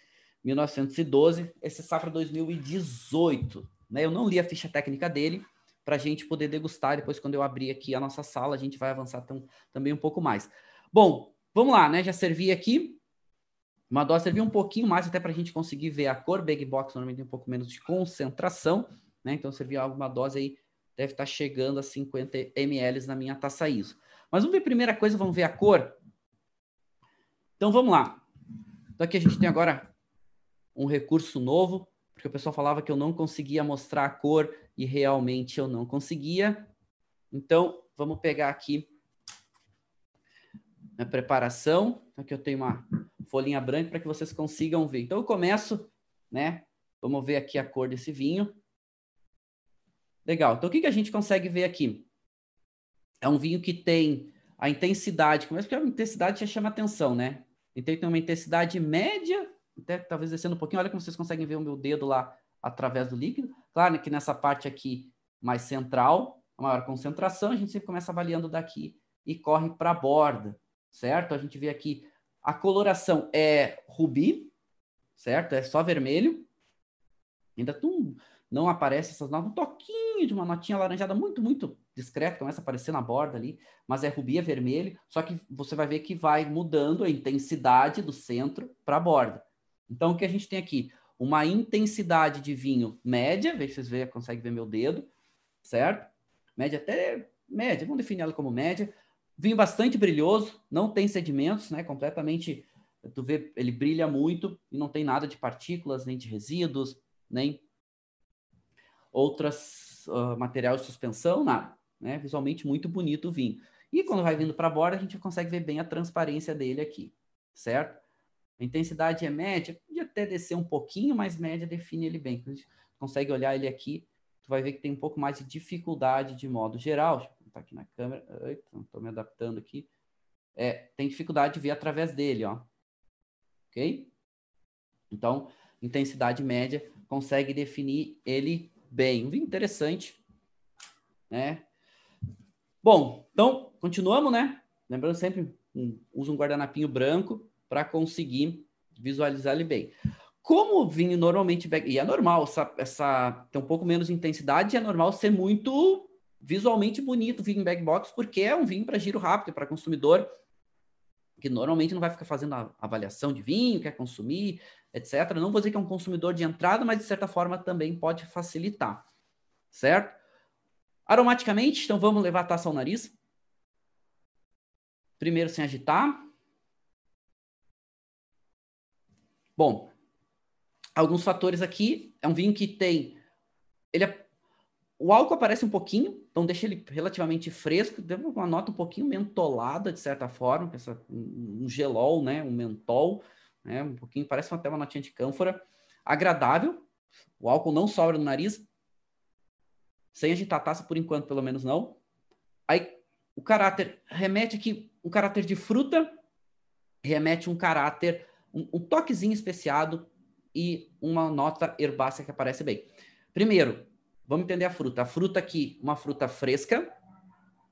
1912, esse safra 2018. Né? Eu não li a ficha técnica dele para a gente poder degustar. Depois, quando eu abrir aqui a nossa sala, a gente vai avançar também um pouco mais. Bom, vamos lá, né? Já servi aqui. Uma dose serviu um pouquinho mais, até para a gente conseguir ver a cor. Big Box normalmente tem um pouco menos de concentração, né? Então, serviu alguma dose aí, deve estar tá chegando a 50 ml na minha taça ISO. Mas vamos ver primeira coisa, vamos ver a cor. Então, vamos lá. Então, aqui a gente tem agora um recurso novo, porque o pessoal falava que eu não conseguia mostrar a cor e realmente eu não conseguia. Então, vamos pegar aqui a preparação. Aqui eu tenho uma folhinha branca para que vocês consigam ver. Então, eu começo, né? Vamos ver aqui a cor desse vinho. Legal. Então, o que, que a gente consegue ver aqui? É um vinho que tem a intensidade, começa porque a intensidade já chama atenção, né? Então, tem uma intensidade média, até talvez descendo um pouquinho. Olha como vocês conseguem ver o meu dedo lá através do líquido. Claro que nessa parte aqui mais central, a maior concentração, a gente sempre começa avaliando daqui e corre para a borda, certo? A gente vê aqui a coloração é rubi, certo? É só vermelho. Ainda não aparece essas notas, um toquinho de uma notinha alaranjada muito, muito discreto, começa a aparecer na borda ali, mas é rubi, é vermelho, só que você vai ver que vai mudando a intensidade do centro para a borda. Então, o que a gente tem aqui? Uma intensidade de vinho média, veja se vocês conseguem ver meu dedo, certo? Média até média, vamos definir ela como média. Vinho bastante brilhoso, não tem sedimentos, né? Completamente, tu vê, ele brilha muito e não tem nada de partículas, nem de resíduos, nem outras uh, materiais de suspensão, nada né? Visualmente muito bonito o vinho. E quando vai vindo para borda, a gente consegue ver bem a transparência dele aqui, certo? A intensidade é média, pode até descer um pouquinho, mas média define ele bem. A gente consegue olhar ele aqui, tu vai ver que tem um pouco mais de dificuldade de modo geral. Botar aqui na câmera. Estou me adaptando aqui. É, tem dificuldade de ver através dele, ó. Ok? Então, intensidade média consegue definir ele bem. Interessante, né? Bom, então, continuamos, né? Lembrando sempre, um, usa um guardanapinho branco para conseguir visualizar ele bem. Como o vinho normalmente... E é normal, essa, essa tem um pouco menos de intensidade, é normal ser muito visualmente bonito o vinho bag box, porque é um vinho para giro rápido, para consumidor que normalmente não vai ficar fazendo a avaliação de vinho, quer consumir, etc. Não vou dizer que é um consumidor de entrada, mas de certa forma também pode facilitar, certo? Aromaticamente, então vamos levar a taça ao nariz. Primeiro sem agitar. Bom, alguns fatores aqui. É um vinho que tem. Ele é, o álcool aparece um pouquinho, então deixa ele relativamente fresco, deu uma nota um pouquinho mentolada, de certa forma, essa, um gelol, né? Um mentol, né? Um pouquinho, parece até uma notinha de cânfora. Agradável. O álcool não sobra no nariz, sem agitar a taça por enquanto, pelo menos não. Aí o caráter remete aqui um caráter de fruta, remete um caráter, um, um toquezinho especiado e uma nota herbácea que aparece bem. Primeiro, vamos entender a fruta. A fruta aqui, uma fruta fresca,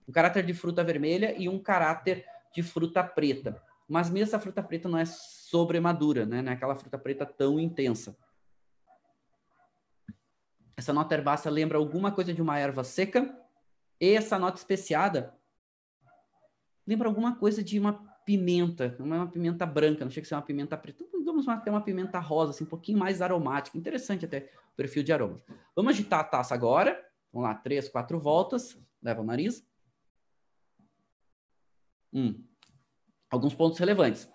um caráter de fruta vermelha e um caráter de fruta preta. Mas mesmo essa fruta preta não é sobremadura, né? Não é aquela fruta preta tão intensa. Essa nota herbácea lembra alguma coisa de uma erva seca. E essa nota especiada lembra alguma coisa de uma pimenta, não é uma pimenta branca, não chega a ser uma pimenta preta, digamos até uma pimenta rosa, assim, um pouquinho mais aromática. Interessante até o perfil de aromas. Vamos agitar a taça agora. Vamos lá, três, quatro voltas. Leva o nariz. Hum. Alguns pontos relevantes.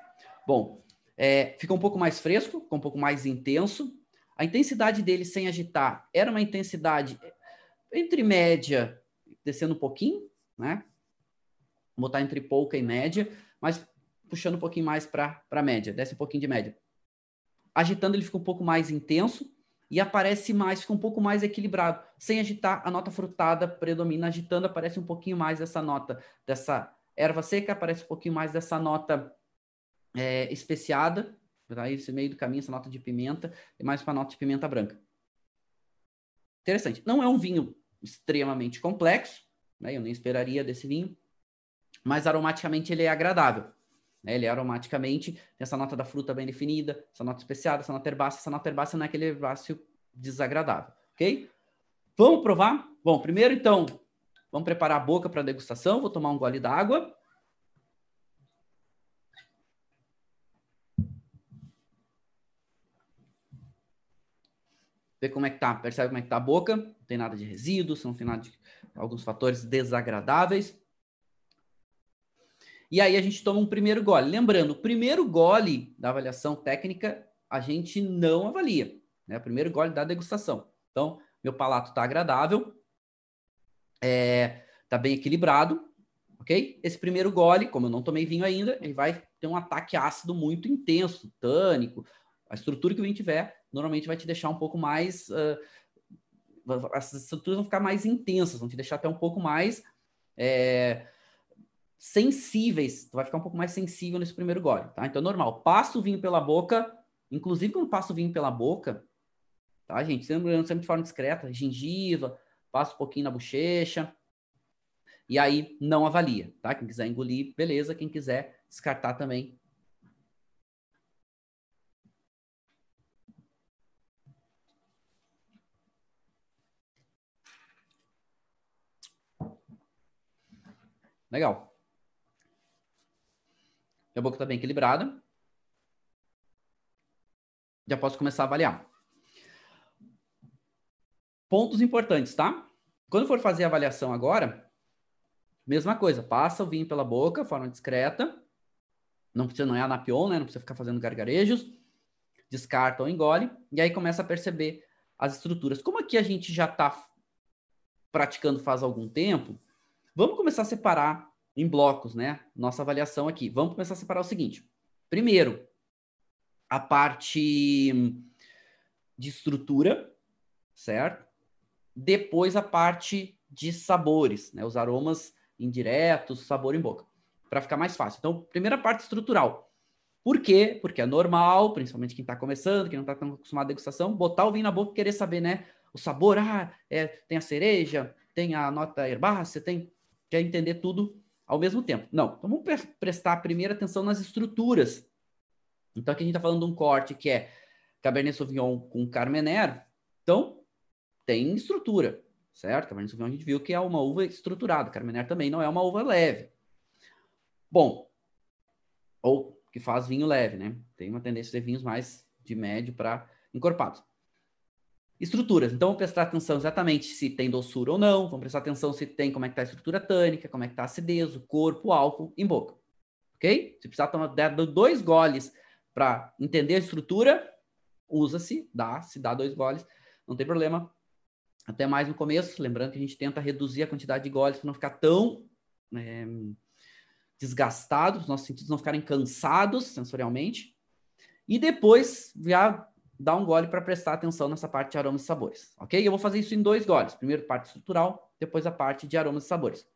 Bom, é, fica um pouco mais fresco, um pouco mais intenso. A intensidade dele sem agitar era uma intensidade entre média, descendo um pouquinho, né? Vou botar entre pouca e média, mas puxando um pouquinho mais para a média, desce um pouquinho de média. Agitando, ele fica um pouco mais intenso e aparece mais, fica um pouco mais equilibrado. Sem agitar, a nota frutada predomina. Agitando, aparece um pouquinho mais dessa nota, dessa erva seca, aparece um pouquinho mais dessa nota é, especiada, Tá? Esse meio do caminho, essa nota de pimenta, e mais para nota de pimenta branca. Interessante. Não é um vinho extremamente complexo, né? eu nem esperaria desse vinho, mas aromaticamente ele é agradável. Né? Ele é aromaticamente, tem essa nota da fruta bem definida, essa nota especiada, essa nota herbácea. Essa nota herbácea não é aquele herbáceo desagradável, ok? Vamos provar? Bom, primeiro então, vamos preparar a boca para a degustação. Vou tomar um gole d'água. ver como é que tá, percebe como é que tá a boca, não tem nada de resíduos, não tem nada de alguns fatores desagradáveis. E aí a gente toma um primeiro gole. Lembrando, o primeiro gole da avaliação técnica a gente não avalia, né? O primeiro gole da degustação. Então, meu palato está agradável. É, tá bem equilibrado, ok? Esse primeiro gole, como eu não tomei vinho ainda, ele vai ter um ataque ácido muito intenso, tânico. A estrutura que o vinho tiver, normalmente vai te deixar um pouco mais. Uh, as estruturas vão ficar mais intensas, vão te deixar até um pouco mais é, sensíveis. Tu vai ficar um pouco mais sensível nesse primeiro gole, tá? Então, normal. Passa o vinho pela boca, inclusive quando passa o vinho pela boca, tá, gente? Sempre, sempre de forma discreta, gengiva, passa um pouquinho na bochecha. E aí não avalia, tá? Quem quiser engolir, beleza. Quem quiser descartar também. Legal. Minha boca está bem equilibrada. Já posso começar a avaliar. Pontos importantes, tá? Quando for fazer a avaliação agora, mesma coisa, passa o vinho pela boca, forma discreta. Não precisa, não é anapion, né? Não precisa ficar fazendo gargarejos. Descarta ou engole. E aí começa a perceber as estruturas. Como aqui a gente já está praticando faz algum tempo, vamos começar a separar em blocos, né? Nossa avaliação aqui. Vamos começar a separar o seguinte. Primeiro, a parte de estrutura, certo? depois a parte de sabores, né? Os aromas indiretos, sabor em boca, para ficar mais fácil. Então, primeira parte estrutural. Por quê? Porque é normal, principalmente quem está começando, quem não está tão acostumado à degustação, botar o vinho na boca e querer saber, né? O sabor, ah, é, tem a cereja, tem a nota herbácea, tem. Quer entender tudo ao mesmo tempo. Não. Então vamos pre prestar primeira atenção nas estruturas. Então aqui a gente está falando de um corte que é Cabernet Sauvignon com Carmener. Então, tem estrutura, certo? Cabernet Sauvignon a gente viu que é uma uva estruturada. Carmener também não é uma uva leve. Bom, ou que faz vinho leve, né? Tem uma tendência ter vinhos mais de médio para encorpados. Estruturas. Então, vamos prestar atenção exatamente se tem doçura ou não. Vamos prestar atenção se tem como é que está a estrutura tânica, como é que está a acidez, o corpo, o álcool em boca. Ok? Se precisar tomar dois goles para entender a estrutura, usa-se, dá, se dá dois goles, não tem problema até mais no começo, lembrando que a gente tenta reduzir a quantidade de goles para não ficar tão é, desgastado, os nossos sentidos não ficarem cansados sensorialmente. E depois já dar um gole para prestar atenção nessa parte de aromas e sabores, ok? Eu vou fazer isso em dois goles. Primeiro parte estrutural, depois a parte de aromas e sabores.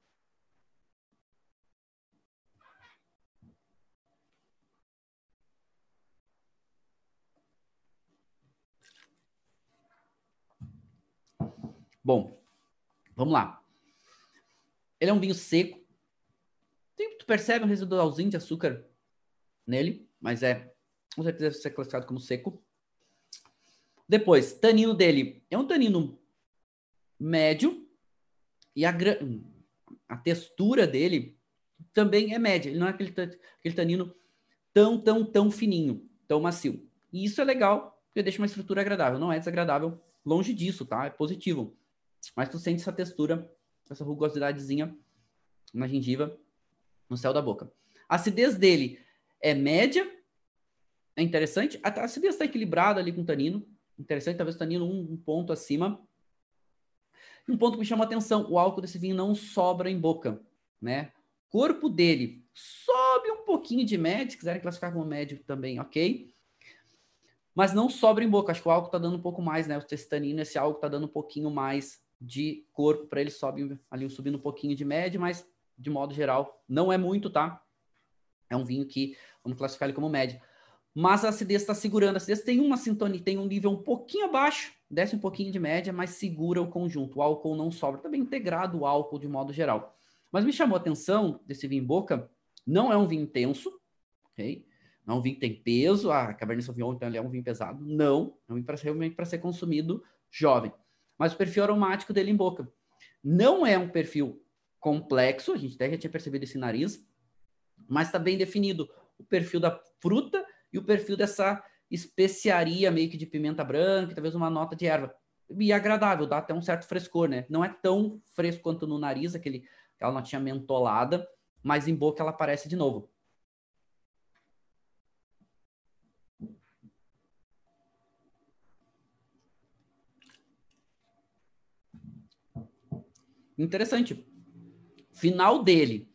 Bom, vamos lá. Ele é um vinho seco. Tu percebe um residualzinho de açúcar nele, mas é com certeza ser classificado como seco. Depois, tanino dele é um tanino médio e a, a textura dele também é média. Ele não é aquele, aquele tanino tão, tão, tão fininho, tão macio. E isso é legal, porque deixa uma estrutura agradável. Não é desagradável, longe disso, tá? É positivo. Mas tu sente essa textura, essa rugosidadezinha na gengiva, no céu da boca. A acidez dele é média, é interessante. A acidez está equilibrada ali com o tanino. Interessante, talvez o tanino um, um ponto acima. Um ponto que me chama a atenção, o álcool desse vinho não sobra em boca, né? Corpo dele sobe um pouquinho de médio, se quiserem classificar como médio também, ok. Mas não sobra em boca, acho que o álcool está dando um pouco mais, né? O testanino, esse álcool está dando um pouquinho mais de corpo para ele sobe ali subindo um pouquinho de média, mas de modo geral não é muito, tá? É um vinho que vamos classificar ele como médio. Mas a acidez está segurando. A acidez tem uma sintonia, tem um nível um pouquinho abaixo, desce um pouquinho de média, mas segura o conjunto. O álcool não sobra. Também integrado o álcool de modo geral. Mas me chamou a atenção desse vinho em boca, não é um vinho intenso, ok? Não é um vinho que tem peso. A Cabernet Sauvignon, então, ele é um vinho pesado. Não, é um vinho realmente para ser consumido jovem mas o perfil aromático dele em boca. Não é um perfil complexo, a gente até já tinha percebido esse nariz, mas está bem definido o perfil da fruta e o perfil dessa especiaria meio que de pimenta branca, talvez uma nota de erva. E é agradável, dá até um certo frescor, né? Não é tão fresco quanto no nariz, aquele, aquela notinha mentolada, mas em boca ela aparece de novo. Interessante. Final dele,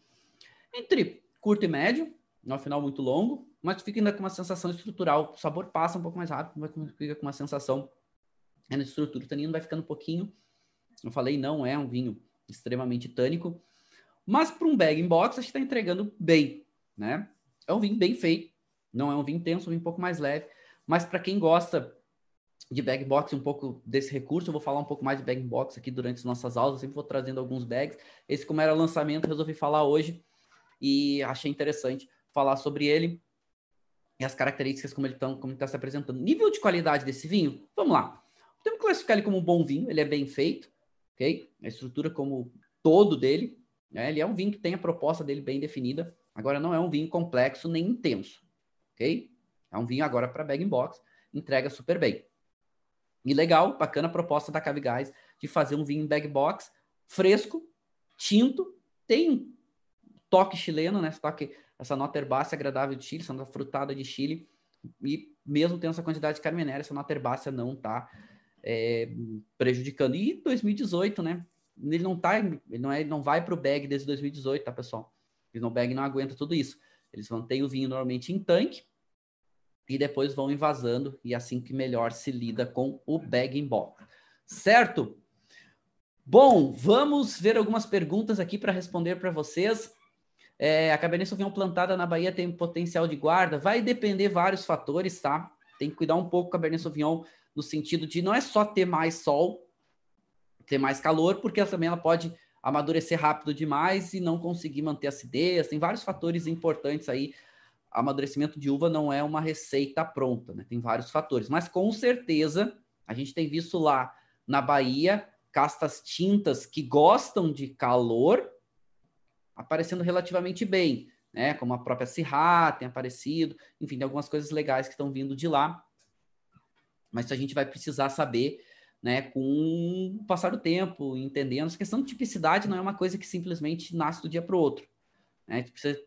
entre curto e médio, não é um final muito longo, mas fica ainda com uma sensação estrutural. O sabor passa um pouco mais rápido, mas fica com uma sensação na estrutura. O tanino vai ficando um pouquinho. Eu falei, não é um vinho extremamente tânico, mas para um bag in box, acho que está entregando bem, né? É um vinho bem feito, não é um vinho intenso, é um vinho um pouco mais leve, mas para quem gosta de bag box, um pouco desse recurso, eu vou falar um pouco mais de bag box aqui durante as nossas aulas, eu sempre vou trazendo alguns bags. Esse, como era lançamento, resolvi falar hoje e achei interessante falar sobre ele e as características como ele está tá se apresentando. Nível de qualidade desse vinho, vamos lá. Que classificar ele como um bom vinho, ele é bem feito, ok? A estrutura como todo dele, né? Ele é um vinho que tem a proposta dele bem definida. Agora, não é um vinho complexo nem intenso. Ok? É um vinho agora para bag in box. Entrega super bem. E legal, bacana a proposta da Cave Guys de fazer um vinho bag box fresco, tinto, tem toque chileno, né? Toque, essa nota herbácea agradável de Chile, essa nota frutada de Chile. E mesmo tendo essa quantidade de carmenéria, essa nota herbácea não está é, prejudicando. E 2018, né? ele não tá, ele não, é, não vai para o bag desde 2018, tá, pessoal? O bag não aguenta tudo isso. Eles mantêm o vinho normalmente em tanque e depois vão invasando e é assim que melhor se lida com o bag in box. Certo? Bom, vamos ver algumas perguntas aqui para responder para vocês. É, a Cabernet Sauvignon plantada na Bahia tem potencial de guarda? Vai depender vários fatores, tá? Tem que cuidar um pouco com a Cabernet Sauvignon no sentido de não é só ter mais sol, ter mais calor, porque ela, também ela pode amadurecer rápido demais e não conseguir manter acidez. Tem vários fatores importantes aí. Amadurecimento de uva não é uma receita pronta, né? Tem vários fatores, mas com certeza a gente tem visto lá na Bahia castas tintas que gostam de calor aparecendo relativamente bem, né? Como a própria Sirra tem aparecido, enfim, tem algumas coisas legais que estão vindo de lá. Mas a gente vai precisar saber né, com o passar do tempo, entendendo. Essa questão de tipicidade não é uma coisa que simplesmente nasce do dia para o outro. Né? Precisa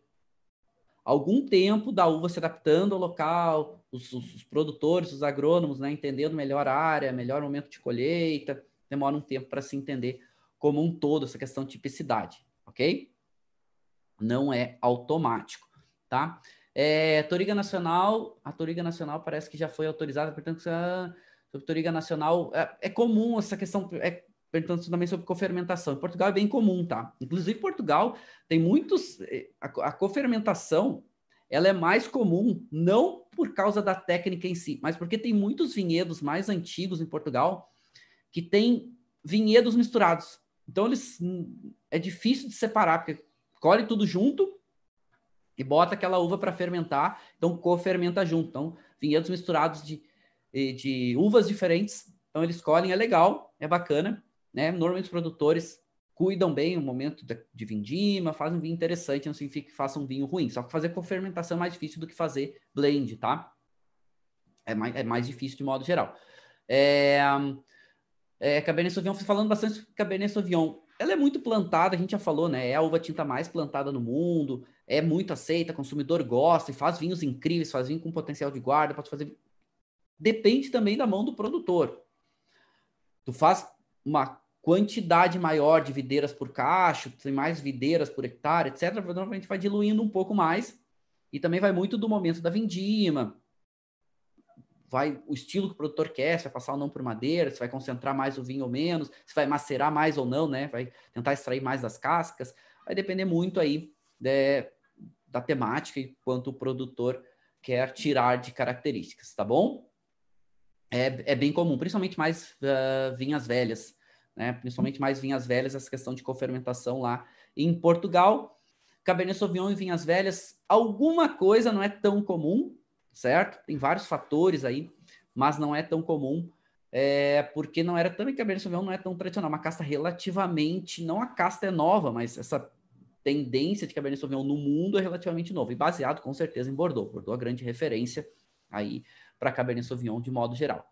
algum tempo da uva se adaptando ao local, os, os, os, produtores, os agrônomos, né, entendendo melhor a área, melhor momento de colheita, demora um tempo para se entender como um todo essa questão de tipicidade, ok? Não é automático, tá? É, Toriga Nacional, a Toriga Nacional parece que já foi autorizada, portanto, sobre teoria nacional, é, é, comum essa questão, é, perguntando também sobre cofermentação. Em Portugal é bem comum, tá? Inclusive, Portugal tem muitos. É, a, a cofermentação ela é mais comum, não por causa da técnica em si, mas porque tem muitos vinhedos mais antigos em Portugal que tem vinhedos misturados. Então, eles é difícil de separar, porque colhe tudo junto e bota aquela uva para fermentar, então cofermenta junto. Então, vinhedos misturados de de uvas diferentes. Então eles colhem, é legal, é bacana, né? Normalmente os produtores cuidam bem o momento de vindima, fazem um vinho interessante, não significa que façam um vinho ruim. Só que fazer com fermentação é mais difícil do que fazer blend, tá? É mais, é mais difícil de modo geral. É, é, Cabernet Sauvignon, falando bastante sobre Cabernet Sauvignon, ela é muito plantada, a gente já falou, né? É a uva tinta mais plantada no mundo, é muito aceita, consumidor gosta e faz vinhos incríveis, faz vinho com potencial de guarda, pode fazer depende também da mão do produtor. Tu faz uma quantidade maior de videiras por cacho, tem mais videiras por hectare, etc. Normalmente vai diluindo um pouco mais. E também vai muito do momento da vindima. Vai o estilo que o produtor quer, se vai passar ou não por madeira, se vai concentrar mais o vinho ou menos, se vai macerar mais ou não, né? Vai tentar extrair mais das cascas. Vai depender muito aí de, né, da temática e quanto o produtor quer tirar de características, tá bom? é, é bem comum, principalmente mais uh, vinhas velhas, né? Principalmente mais vinhas velhas, essa questão de cofermentação lá em Portugal. Cabernet Sauvignon e vinhas velhas, alguma coisa não é tão comum, certo? Tem vários fatores aí, mas não é tão comum, é, porque não era também Cabernet Sauvignon não é tão tradicional, uma casta relativamente, não a casta é nova, mas essa tendência de Cabernet Sauvignon no mundo é relativamente nova, e baseado com certeza em Bordeaux. Bordeaux é a grande referência aí para Cabernet Sauvignon de modo geral.